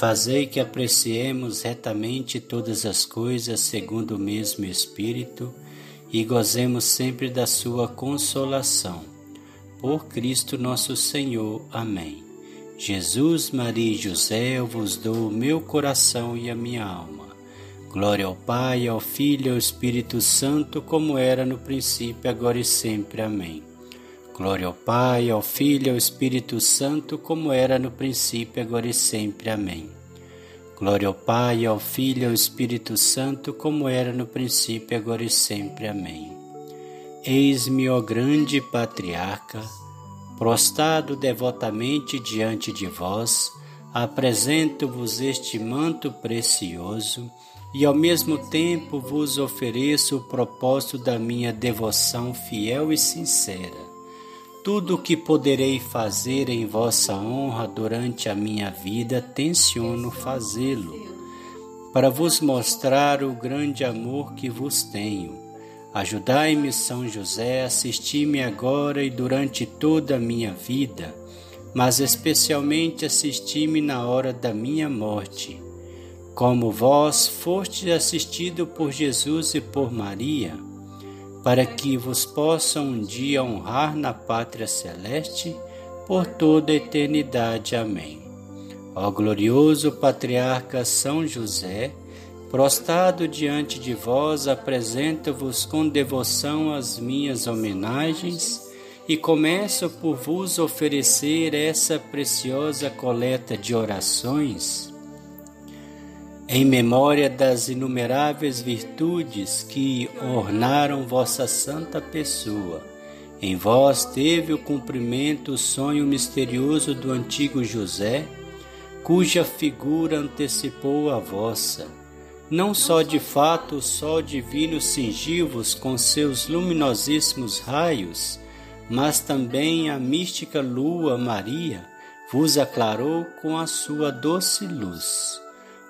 Fazei que apreciemos retamente todas as coisas segundo o mesmo Espírito e gozemos sempre da Sua consolação. Por Cristo nosso Senhor. Amém. Jesus, Maria e José, eu vos dou o meu coração e a minha alma. Glória ao Pai, ao Filho e ao Espírito Santo, como era no princípio, agora e sempre. Amém. Glória ao Pai, ao Filho e ao Espírito Santo, como era no princípio, agora e sempre. Amém. Glória ao Pai, ao Filho e ao Espírito Santo, como era no princípio, agora e sempre. Amém. Eis-me, ó grande patriarca, prostrado devotamente diante de vós, apresento-vos este manto precioso e ao mesmo tempo vos ofereço o propósito da minha devoção fiel e sincera tudo o que poderei fazer em vossa honra durante a minha vida, tenciono fazê-lo, para vos mostrar o grande amor que vos tenho. Ajudai-me, São José, assisti-me agora e durante toda a minha vida, mas especialmente assisti-me na hora da minha morte. Como vós foste assistido por Jesus e por Maria, para que vos possa um dia honrar na pátria celeste por toda a eternidade. Amém. Ó glorioso patriarca São José, prostrado diante de vós, apresento-vos com devoção as minhas homenagens e começo por vos oferecer essa preciosa coleta de orações em memória das inumeráveis virtudes que ornaram vossa santa pessoa. Em vós teve o cumprimento o sonho misterioso do antigo José, cuja figura antecipou a vossa. Não só de fato o sol divino cingiu-vos com seus luminosíssimos raios, mas também a mística lua Maria vos aclarou com a sua doce luz.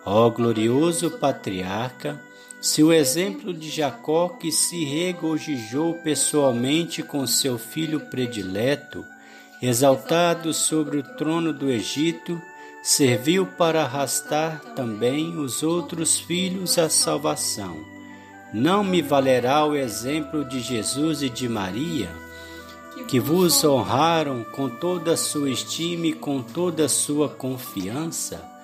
Ó glorioso patriarca, se o exemplo de Jacó, que se regozijou pessoalmente com seu filho predileto, exaltado sobre o trono do Egito, serviu para arrastar também os outros filhos à salvação. Não me valerá o exemplo de Jesus e de Maria, que vos honraram com toda a sua estima e com toda a sua confiança?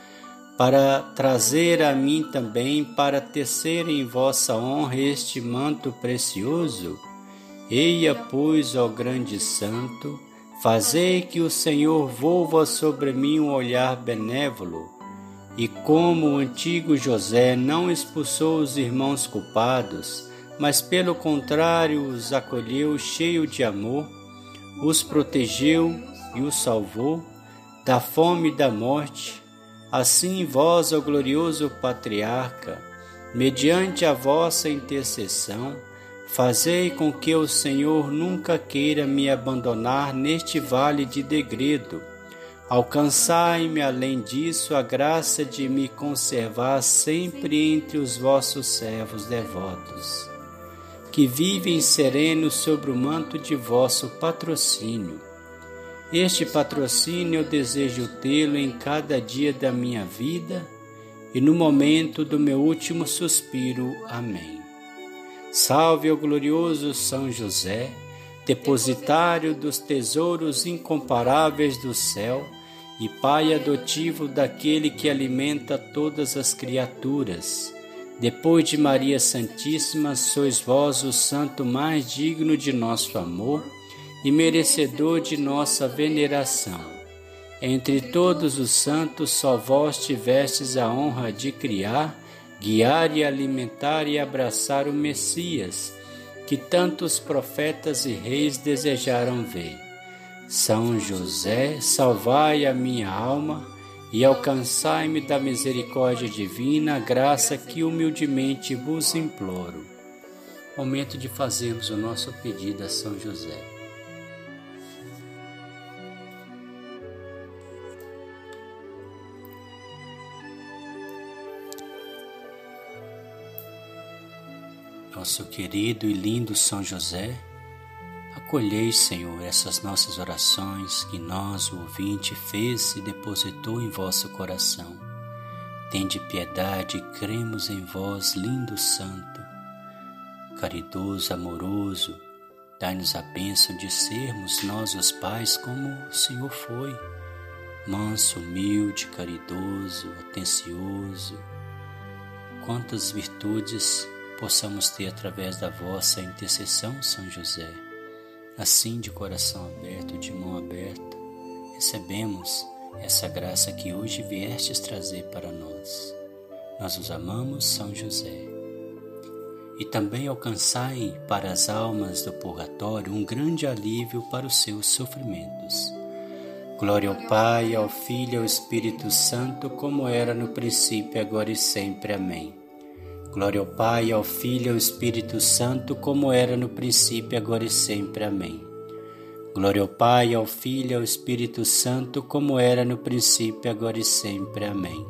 Para trazer a mim também para tecer em vossa honra este manto precioso? Eia, pois, ó grande santo, fazei que o Senhor volva sobre mim um olhar benévolo, e como o antigo José não expulsou os irmãos culpados, mas pelo contrário os acolheu cheio de amor, os protegeu e os salvou da fome e da morte, Assim vós, ó glorioso patriarca, mediante a vossa intercessão, fazei com que o Senhor nunca queira me abandonar neste vale de degredo. Alcançai-me, além disso, a graça de me conservar sempre entre os vossos servos devotos, que vivem serenos sobre o manto de vosso patrocínio este patrocínio eu desejo tê-lo em cada dia da minha vida e no momento do meu último suspiro. Amém. Salve o glorioso São José, depositário dos tesouros incomparáveis do céu e pai adotivo daquele que alimenta todas as criaturas. Depois de Maria Santíssima, sois vós o santo mais digno de nosso amor e merecedor de nossa veneração. Entre todos os santos, só vós tivestes a honra de criar, guiar e alimentar e abraçar o Messias, que tantos profetas e reis desejaram ver. São José, salvai a minha alma e alcançai-me da misericórdia divina a graça que humildemente vos imploro. Momento de fazermos o nosso pedido a São José. Nosso querido e lindo São José, Acolhei, Senhor, essas nossas orações que nós, o ouvinte, fez e depositou em vosso coração. Tende piedade, cremos em vós, lindo Santo. Caridoso, amoroso, dai-nos a bênção de sermos nós os pais como o Senhor foi. Manso, humilde, caridoso, atencioso. Quantas virtudes possamos ter através da vossa intercessão, São José assim de coração aberto, de mão aberta, recebemos essa graça que hoje viestes trazer para nós. Nós os amamos, São José. E também alcançai para as almas do purgatório um grande alívio para os seus sofrimentos. Glória ao Pai, ao Filho e ao Espírito Santo, como era no princípio, agora e sempre. Amém. Glória ao Pai, ao Filho e ao Espírito Santo, como era no princípio, agora e sempre. Amém. Glória ao Pai, ao Filho e ao Espírito Santo, como era no princípio, agora e sempre. Amém.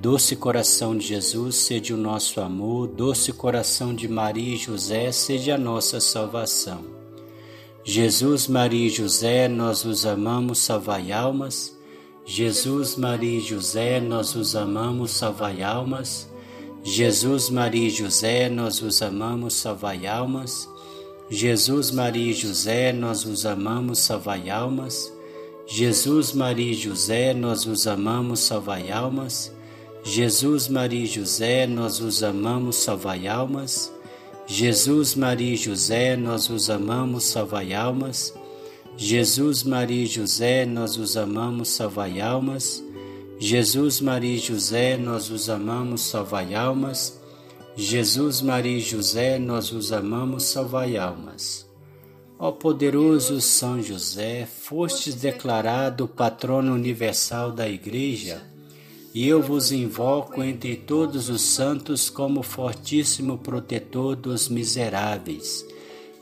Doce coração de Jesus, sede o nosso amor, doce coração de Maria e José, sede a nossa salvação. Jesus, Maria e José, nós os amamos, salvai almas. Jesus, Maria e José, nós os amamos, salvai almas. Jesus, Maria e José, nós vos amamos, salvai almas. Jesus, Maria e José, nós vos amamos, salvai almas. Jesus, Maria e José, nós vos amamos, salvai almas. Jesus, Maria e José, nós vos amamos, salvai almas. Jesus, Maria e José, nós vos amamos, salvai almas. Jesus, Maria e José, nós vos amamos, salvai almas. Jesus, Maria e José, nós os amamos, salvai almas. Jesus, Maria e José, nós os amamos, salvai almas. Ó poderoso São José, fostes declarado patrono universal da Igreja, e eu vos invoco entre todos os santos como fortíssimo protetor dos miseráveis,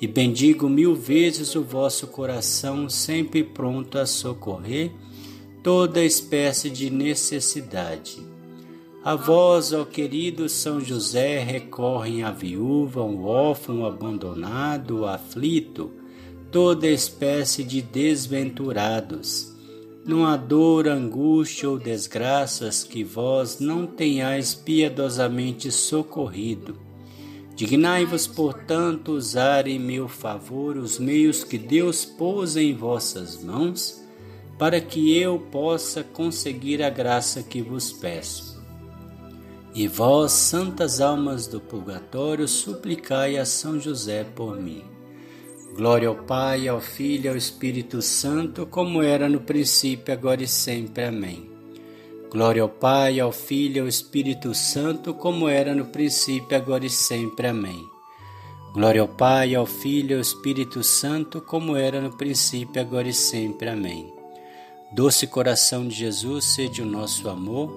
e bendigo mil vezes o vosso coração, sempre pronto a socorrer toda espécie de necessidade. A vós, ó querido São José, recorrem a viúva, o órfão, abandonado, aflito, toda espécie de desventurados. Não há dor, angústia ou desgraças que vós não tenhais piedosamente socorrido. Dignai-vos, portanto, usar em meu favor os meios que Deus pôs em vossas mãos para que eu possa conseguir a graça que vos peço. E vós, santas almas do purgatório, suplicai a São José por mim. Glória ao Pai, ao Filho e ao Espírito Santo, como era no princípio, agora e sempre. Amém. Glória ao Pai, ao Filho e ao Espírito Santo, como era no princípio, agora e sempre. Amém. Glória ao Pai, ao Filho e ao Espírito Santo, como era no princípio, agora e sempre. Amém. Doce coração de Jesus, sede o nosso amor.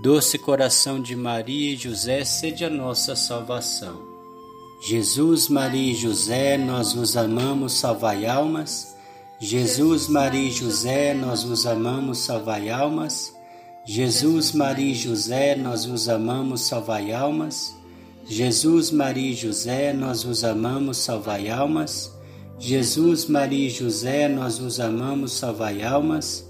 Doce coração de Maria e José, sede a nossa salvação. Jesus, Maria e José, nós vos amamos, salvai almas. Jesus, Maria e José, nós vos amamos, salvai almas. Jesus, Maria e José, nós vos amamos, salvai almas. Jesus, Maria e José, nós vos amamos, salvai almas. Jesus, Maria e José, nós vos amamos, salvai almas.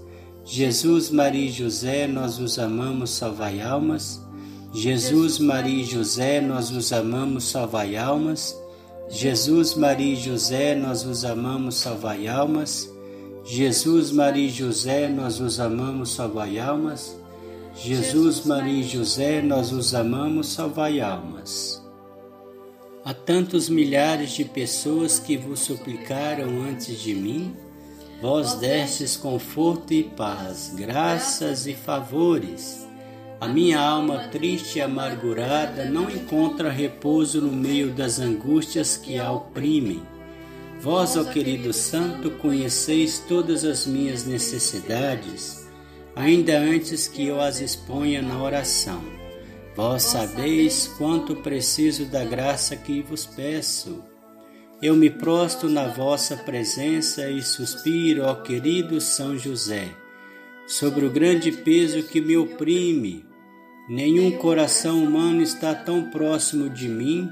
Jesus, Maria e José, nós vos amamos, salvai almas. Jesus, Maria e José, nós vos amamos, salvai almas. Jesus, Maria e José, nós vos amamos, salvai almas. Jesus, Maria e José, nós vos amamos, salvai almas. Jesus, Maria e José, nós vos amamos, salvai almas. Há tantos milhares de pessoas que vos suplicaram antes de mim Vós destes conforto e paz, graças e favores. A minha alma triste e amargurada não encontra repouso no meio das angústias que a oprimem. Vós, ó querido Santo, conheceis todas as minhas necessidades. ainda antes que eu as exponha na oração. Vós sabeis quanto preciso da graça que vos peço. Eu me prostro na vossa presença e suspiro, ó querido São José, sobre o grande peso que me oprime. Nenhum coração humano está tão próximo de mim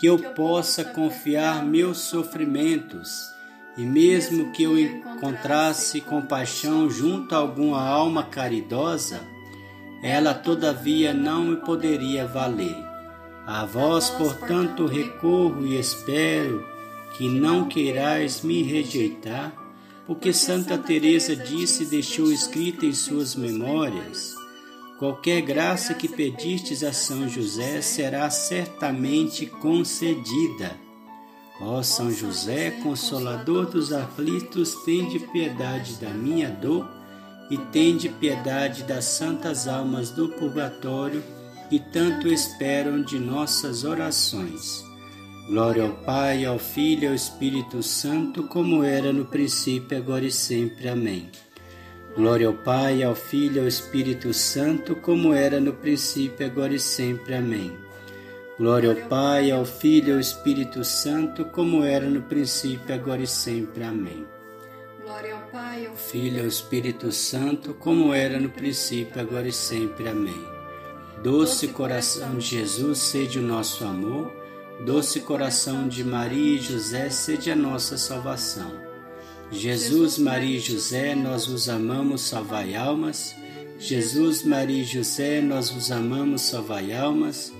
que eu possa confiar meus sofrimentos e mesmo que eu encontrasse compaixão junto a alguma alma caridosa, ela todavia não me poderia valer. A vós, portanto, recorro e espero que não queirais me rejeitar, porque Santa Teresa disse e deixou escrita em suas memórias: qualquer graça que pedistes a São José será certamente concedida Ó São José, consolador dos aflitos, tende piedade da minha dor e tende piedade das santas almas do purgatório que tanto esperam de nossas orações. Glória ao Pai, ao Filho e ao Espírito Santo, como era no princípio, agora e sempre. Amém. Glória ao Pai, ao Filho e ao Espírito Santo, como era no princípio, agora e sempre. Amém. Glória ao Pai, ao Filho e ao Espírito Santo, como era no princípio, agora e sempre. Amém. Glória ao Pai, ao Filho e ao Espírito Santo, como era no princípio, agora e sempre. Amém. Doce coração de Jesus, sede o nosso amor. Doce coração de Maria e José, sede a nossa salvação. Jesus, Maria e José, nós vos amamos, salvai almas. Jesus, Maria e José, nós vos amamos, salvai almas.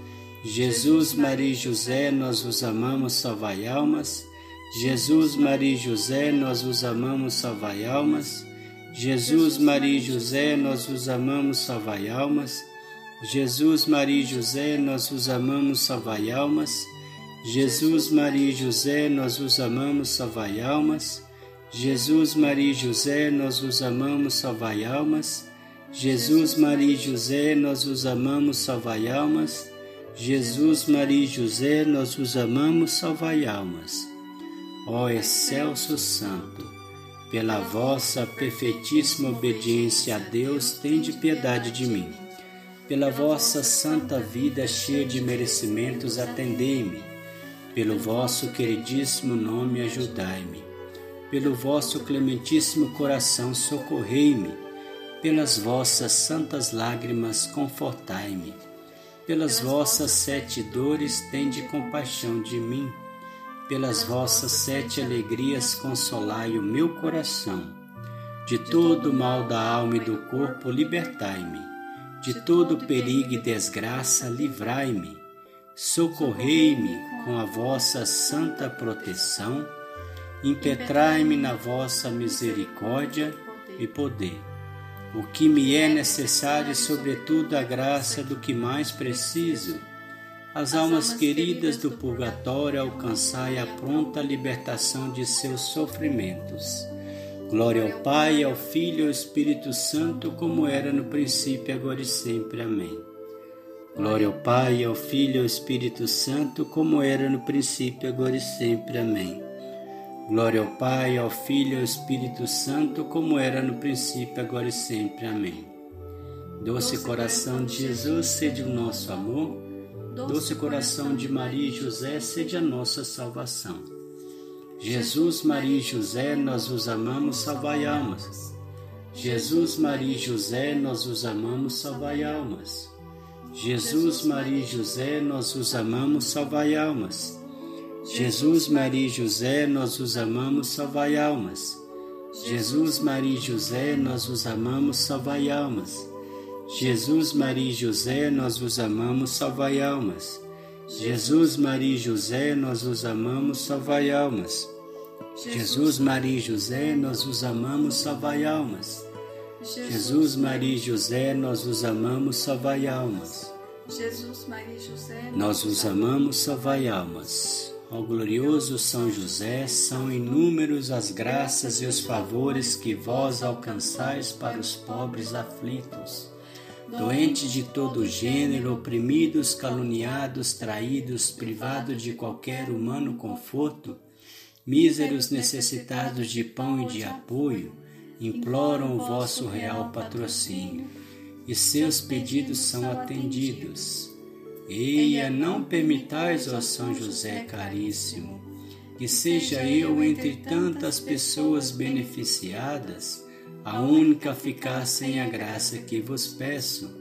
Jesus, Maria e José, nós vos amamos, salvai almas. Jesus, Maria e José, nós vos amamos, salvai almas. Jesus, Maria e José, nós vos amamos, salvai almas. Jesus, Maria e José, nós vos amamos, salvai almas. Jesus, Maria e José, nós vos amamos, salvai almas. Jesus, Maria e José, nós vos amamos, salvai almas. Jesus, Maria e José, nós vos amamos, salvai almas. Jesus, Maria e José, nós vos amamos, salvai almas. Ó excelso Santo, pela vossa perfeitíssima obediência a Deus, tende piedade de mim. Pela vossa santa vida cheia de merecimentos, atendei-me. Pelo vosso queridíssimo nome, ajudai-me. Pelo vosso clementíssimo coração, socorrei-me. Pelas vossas santas lágrimas, confortai-me pelas vossas sete dores, tende compaixão de mim. Pelas vossas sete alegrias, consolai o meu coração. De todo o mal da alma e do corpo, libertai-me. De todo perigo e desgraça, livrai-me. Socorrei-me com a vossa santa proteção. Impetrai-me na vossa misericórdia e poder o que me é necessário, sobretudo a graça do que mais preciso. As almas queridas do purgatório alcançai a pronta libertação de seus sofrimentos. Glória ao Pai, ao Filho e ao Espírito Santo, como era no princípio, agora e sempre. Amém. Glória ao Pai, ao Filho e ao Espírito Santo, como era no princípio, agora e sempre. Amém. Glória ao Pai, ao Filho e ao Espírito Santo, como era no princípio, agora e sempre. Amém. Doce coração de Jesus, sede o nosso amor. Doce coração de Maria e José, sede a nossa salvação. Jesus, Maria e José, nós vos amamos, salvai almas. Jesus, Maria e José, nós vos amamos, salvai almas. Jesus, Maria e José, nós vos amamos, salvai almas. Jesus, Maria e José, nós os amamos, salvai almas. Jesus, Maria e José, nós os amamos, salvai almas. Jesus, Maria e José, nós vos amamos, salvai almas. Jesus, Maria e José, nós os amamos, salvai almas. Jesus, Maria e José, nós os amamos, salvai almas. Jesus, Maria e José, nós os amamos, salvai almas. Jesus, Maria e José, nós os amamos, salvai almas. Ó glorioso São José, são inúmeros as graças e os favores que vós alcançais para os pobres aflitos, doentes de todo gênero, oprimidos, caluniados, traídos, privados de qualquer humano conforto, míseros necessitados de pão e de apoio, imploram o vosso real patrocínio, e seus pedidos são atendidos. Eia, não permitais, ó São José caríssimo, que seja eu entre tantas pessoas beneficiadas, a única a ficar sem a graça que vos peço.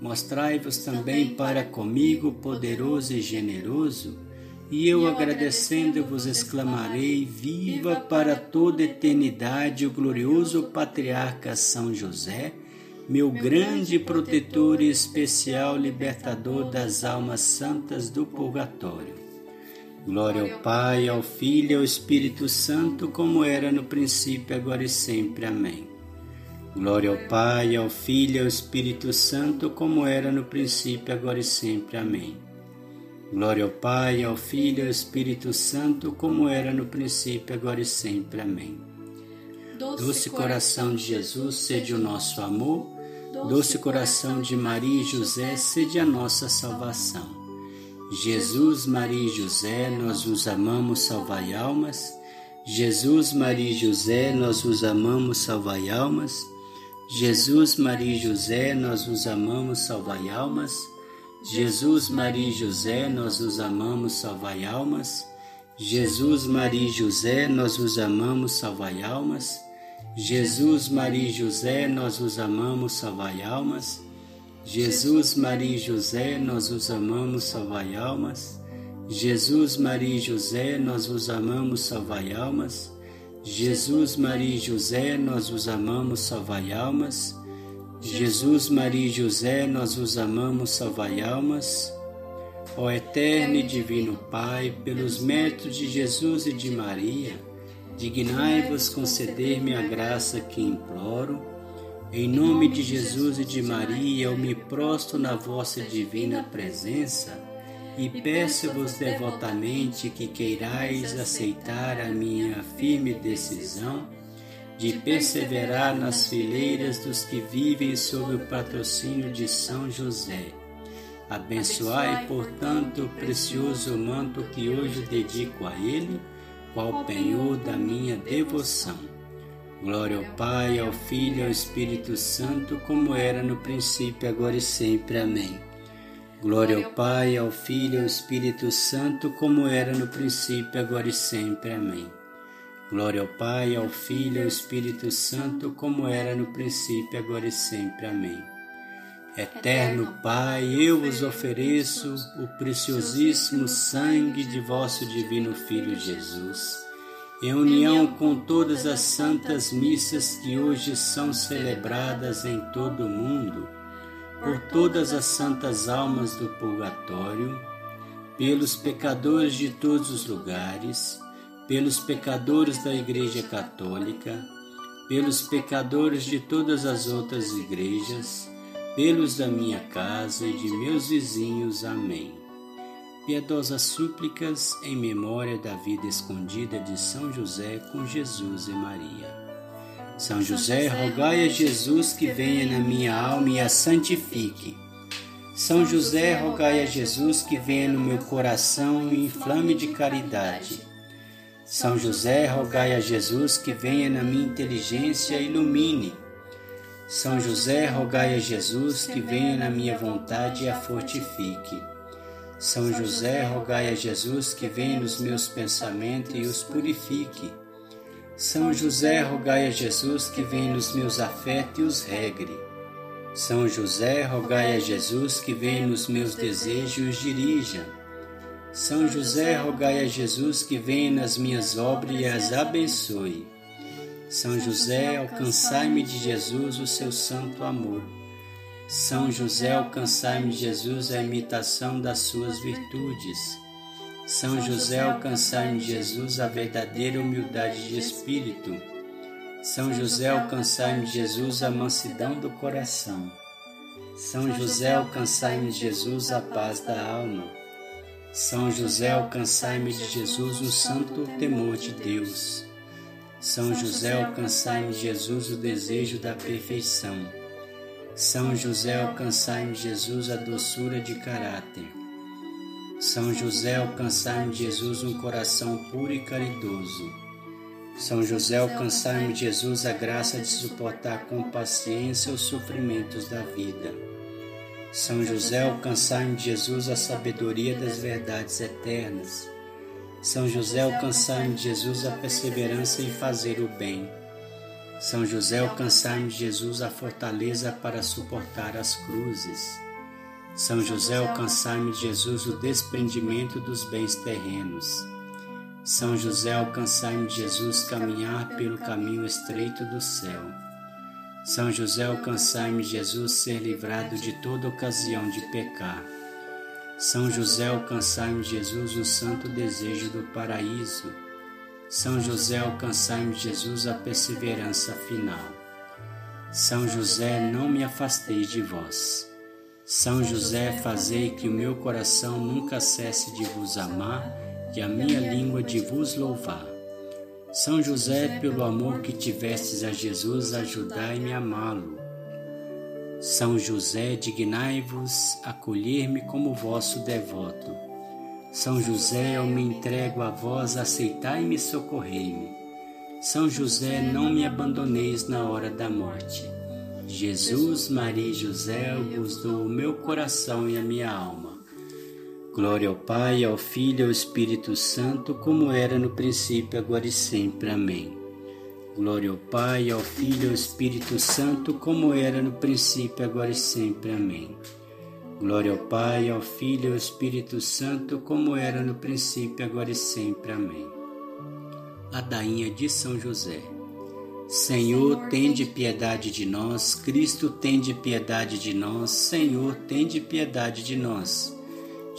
Mostrai-vos também para comigo poderoso e generoso, e eu agradecendo vos exclamarei: Viva para toda eternidade o glorioso patriarca São José, meu grande protetor e especial libertador das almas santas do purgatório. Glória ao Pai, ao Filho e ao Espírito Santo, como era no princípio, agora e sempre. Amém. Glória ao Pai, ao Filho e ao Espírito Santo, como era no princípio, agora e sempre. Amém. Glória ao Pai, ao Filho e ao Espírito Santo, como era no princípio, agora e sempre. Amém. Doce coração de Jesus, sede o nosso amor. Doce coração de Maria e José, sede a nossa salvação. Jesus, Maria e José, nós vos amamos, salvai almas. Jesus, Maria e José, nós vos amamos, salvai almas. Jesus, Maria e José, nós vos amamos, salvai almas. Jesus, Maria e José, nós vos amamos, salvai almas. Jesus, Maria e José, nós vos amamos, salvai almas. Jesus, Maria e José, nós vos amamos, salvai almas. Jesus, Maria e José, nós vos amamos, salvai almas. Jesus, Maria e José, nós vos amamos, salvai almas. Jesus, Maria e José, nós vos amamos, salvai almas. Jesus, Maria e José, nós vos amamos, salvai almas. Ó eterno e divino Pai, pelos méritos de Jesus e de Maria, dignai-vos conceder-me a graça que imploro. Em nome de Jesus e de Maria, eu me prostro na vossa divina presença e peço-vos devotamente que queirais aceitar a minha firme decisão de perseverar nas fileiras dos que vivem sob o patrocínio de São José. Abençoai, portanto, o precioso manto que hoje dedico a ele, qual penhor da minha devoção. Glória ao Pai, ao Filho e ao Espírito Santo, como era no princípio, agora e sempre. Amém. Glória ao Pai, ao Filho e ao Espírito Santo, como era no princípio, agora e sempre. Amém. Glória ao Pai, ao Filho e ao Espírito Santo, como era no princípio, agora e sempre. Amém. Eterno Pai, eu vos ofereço o preciosíssimo sangue de vosso divino Filho Jesus, em união com todas as santas missas que hoje são celebradas em todo o mundo por todas as santas almas do purgatório, pelos pecadores de todos os lugares, pelos pecadores da Igreja Católica, pelos pecadores de todas as outras igrejas, pelos da minha casa e de meus vizinhos. Amém. Piedosas súplicas em memória da vida escondida de São José com Jesus e Maria. São José, rogai a Jesus que venha na minha alma e a santifique. São José, rogai a Jesus que venha no meu coração e inflame de caridade. São José, rogai a Jesus que venha na minha inteligência e ilumine. São José, rogai a Jesus que venha na minha vontade e a fortifique. São José, rogai a Jesus que venha nos meus pensamentos e os purifique. São José, rogai a Jesus que vem nos meus afetos e os regre. São José, rogai a Jesus que vem nos meus desejos e os dirija. São José, rogai a Jesus que vem nas minhas obras e as abençoe. São José, alcançai-me de Jesus o seu santo amor. São José, alcançai-me de Jesus a imitação das suas virtudes. São José, alcançai em Jesus a verdadeira humildade de espírito. São José, alcançai em Jesus a mansidão do coração. São José, alcançai-me Jesus a paz da alma. São José, alcançai-me de Jesus o santo temor de Deus. São José, alcançai-me Jesus o desejo da perfeição. São José, alcançai-me Jesus a doçura de caráter. São José, alcançai em Jesus um coração puro e caridoso. São José, alcançai-me Jesus a graça de suportar com paciência os sofrimentos da vida. São José, alcançai-me Jesus a sabedoria das verdades eternas. São José, alcançai-me Jesus a perseverança em fazer o bem. São José, alcançai-me Jesus a fortaleza para suportar as cruzes. São José, alcançai-me Jesus o desprendimento dos bens terrenos. São José, alcançai-me Jesus caminhar pelo caminho estreito do céu. São José, alcançai-me Jesus ser livrado de toda ocasião de pecar. São José, alcançai-me Jesus o santo desejo do paraíso. São José, alcançai-me Jesus a perseverança final. São José, não me afasteis de vós. São José, fazei que o meu coração nunca cesse de vos amar e a minha língua de vos louvar. São José, pelo amor que tivestes a Jesus, ajudai-me a amá-lo. São José, dignai-vos acolher-me como vosso devoto. São José, eu me entrego a vós, aceitai-me e socorrei-me. São José, não me abandoneis na hora da morte. Jesus, Maria e José, eu vos dou o meu coração e a minha alma. Glória ao Pai, ao Filho e ao Espírito Santo, como era no princípio, agora e sempre. Amém. Glória ao Pai, ao Filho e ao Espírito Santo, como era no princípio, agora e sempre. Amém. Glória ao Pai, ao Filho e ao Espírito Santo, como era no princípio, agora e sempre. Amém. Ladainha de São José. Senhor, tende piedade de nós. Cristo, tende piedade de nós. Senhor, tende piedade de nós.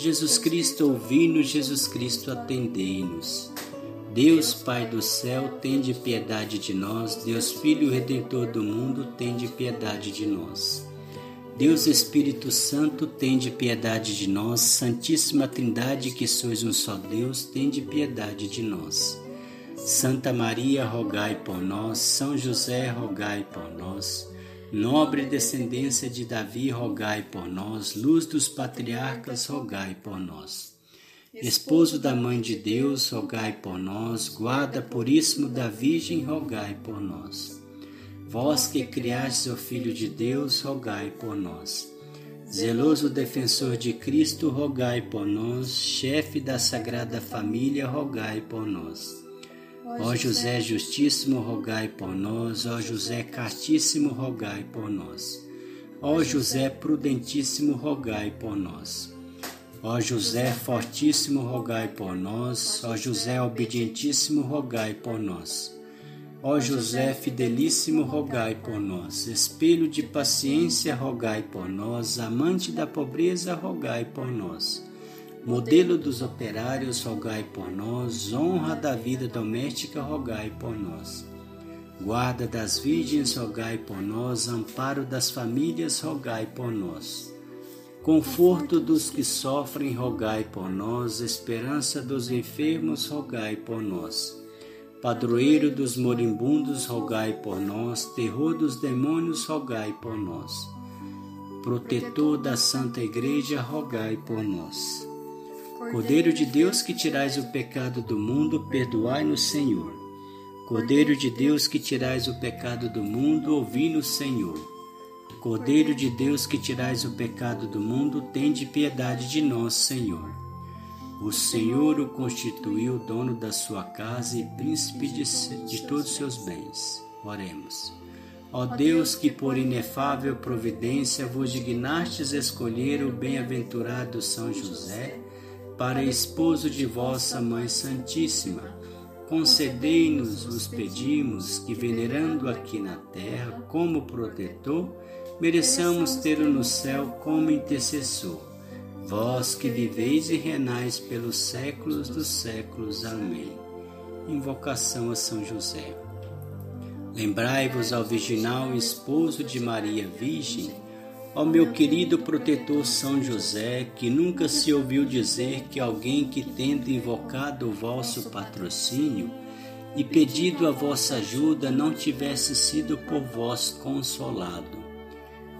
Jesus Cristo, ouvi-nos, Jesus Cristo, atendei-nos. Deus Pai do céu, tende piedade de nós. Deus Filho Redentor do mundo, tende piedade de nós. Deus Espírito Santo, tende piedade de nós. Santíssima Trindade, que sois um só Deus, tende piedade de nós. Santa Maria, rogai por nós. São José, rogai por nós. Nobre descendência de Davi, rogai por nós. Luz dos patriarcas, rogai por nós. Esposo da Mãe de Deus, rogai por nós. Guarda puríssimo da Virgem, rogai por nós. Vós que criastes o Filho de Deus, rogai por nós. Zeloso defensor de Cristo, rogai por nós. Chefe da Sagrada Família, rogai por nós. Ó José Justíssimo, rogai por nós. Ó José Castíssimo, rogai por nós. Ó José Prudentíssimo, rogai por nós. Ó José Fortíssimo, rogai por nós. Ó José Obedientíssimo, rogai por nós. Ó José Fidelíssimo, rogai por nós. Espelho de paciência, rogai por nós. Amante da pobreza, rogai por nós. Modelo dos operários, rogai por nós. Honra da vida doméstica, rogai por nós. Guarda das virgens, rogai por nós. Amparo das famílias, rogai por nós. Conforto dos que sofrem, rogai por nós. Esperança dos enfermos, rogai por nós. Padroeiro dos moribundos, rogai por nós. Terror dos demônios, rogai por nós. Protetor da Santa Igreja, rogai por nós. Cordeiro de Deus que tirais o pecado do mundo, perdoai-nos, Senhor. Cordeiro de Deus que tirais o pecado do mundo, ouvi-nos, Senhor. Cordeiro de Deus que tirais o pecado do mundo, tende piedade de nós, Senhor. O Senhor o constituiu dono da sua casa e príncipe de, de todos os seus bens. Oremos. Ó Deus, que por inefável providência vos dignastes escolher o bem-aventurado São José, para esposo de vossa Mãe Santíssima. Concedei-nos, vos pedimos, que venerando aqui na terra como protetor, mereçamos tê-lo no céu como intercessor. Vós que viveis e renais pelos séculos dos séculos. Amém. Invocação a São José. Lembrai-vos ao virginal esposo de Maria Virgem, Ó meu querido protetor São José, que nunca se ouviu dizer que alguém que tendo invocado o vosso patrocínio e pedido a vossa ajuda não tivesse sido por vós consolado.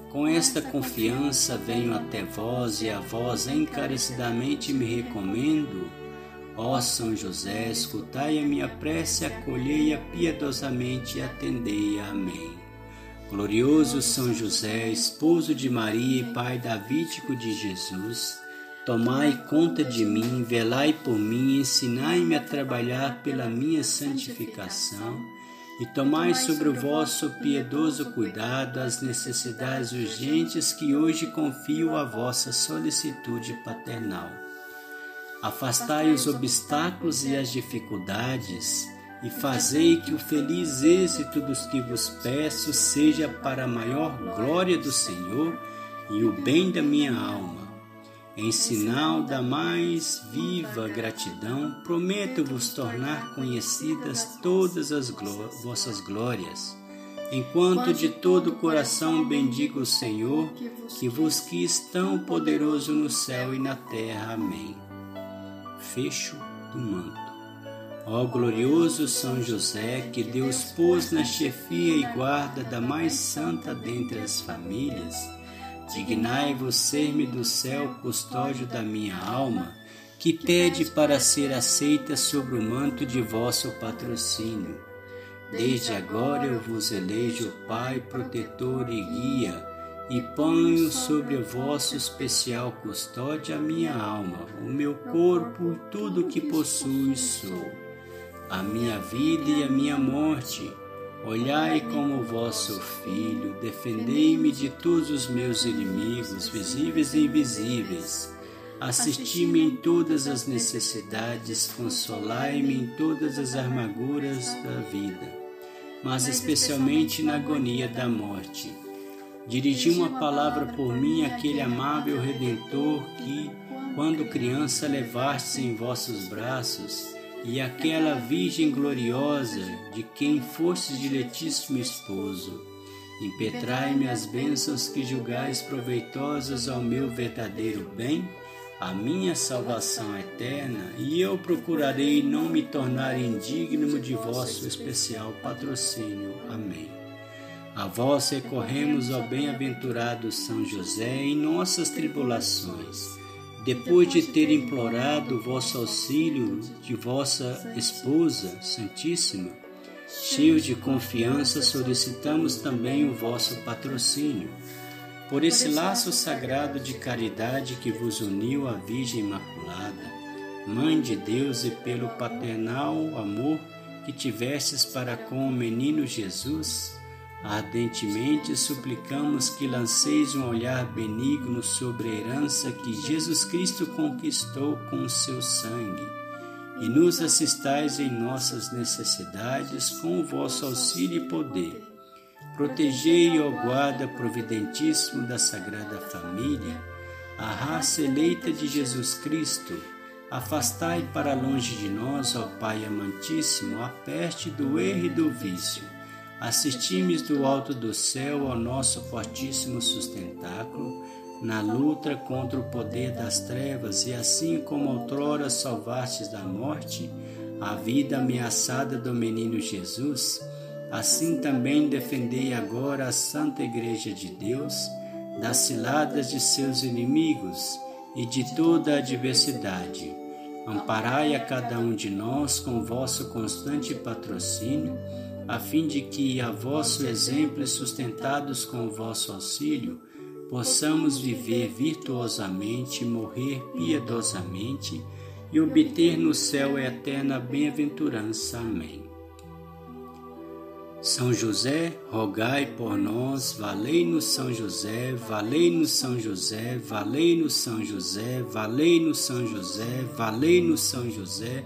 Com esta confiança venho até vós e a vós encarecidamente me recomendo. Ó São José, escutai a minha prece, acolhei-a piedosamente e atendei. Amém. Glorioso São José, esposo de Maria e pai davídico de Jesus, tomai conta de mim, velai por mim, ensinai-me a trabalhar pela minha santificação e tomai sobre o vosso piedoso cuidado as necessidades urgentes que hoje confio à vossa solicitude paternal. Afastai os obstáculos e as dificuldades e fazei que o feliz êxito dos que vos peço seja para a maior glória do Senhor e o bem da minha alma. Em sinal da mais viva gratidão, prometo-vos tornar conhecidas todas as gló vossas glórias, enquanto de todo o coração bendigo o Senhor, que vos quis tão poderoso no céu e na terra. Amém. Fecho do manto. Ó glorioso São José, que Deus pôs na chefia e guarda da mais santa dentre as famílias, dignai-vos ser-me do céu custódio da minha alma, que pede para ser aceita sobre o manto de vosso patrocínio. Desde agora eu vos elejo Pai, protetor e guia, e ponho sobre vosso especial custódia a minha alma, o meu corpo e tudo que possuo e sou a minha vida e a minha morte. Olhai como vosso filho, defendei-me de todos os meus inimigos, visíveis e invisíveis. Assisti-me em todas as necessidades, consolai-me em todas as amarguras da vida, mas especialmente na agonia da morte. Dirigi uma palavra por mim àquele amável Redentor que, quando criança, levaste em vossos braços e aquela Virgem gloriosa de quem foste diletíssimo esposo. Impetrai-me as bênçãos que julgais proveitosas ao meu verdadeiro bem, a minha salvação eterna, e eu procurarei não me tornar indigno de vosso especial patrocínio. Amém. A vós recorremos, ó bem-aventurado São José, em nossas tribulações depois de ter implorado vosso auxílio de vossa esposa Santíssima, cheios de confiança, solicitamos também o vosso patrocínio. Por esse laço sagrado de caridade que vos uniu à Virgem Imaculada, Mãe de Deus, e pelo paternal amor que tivestes para com o menino Jesus, Ardentemente suplicamos que lanceis um olhar benigno sobre a herança que Jesus Cristo conquistou com o seu sangue e nos assistais em nossas necessidades com o vosso auxílio e poder. Protegei, ó guarda providentíssimo da Sagrada Família, a raça eleita de Jesus Cristo. Afastai para longe de nós, ó Pai amantíssimo, a peste do erro e do vício Assistimes do alto do céu ao nosso fortíssimo sustentáculo na luta contra o poder das trevas, e assim como outrora salvastes da morte a vida ameaçada do menino Jesus, assim também defendei agora a Santa Igreja de Deus das ciladas de seus inimigos e de toda a adversidade. Amparai a cada um de nós com vosso constante patrocínio a fim de que, a vosso exemplo e sustentados com o vosso auxílio, possamos viver virtuosamente, morrer piedosamente e obter no céu a eterna bem-aventurança. Amém. São José, rogai por nós, valei-nos São José, valei-nos São José, valei-nos São José, valei-nos São José, valei-nos São José,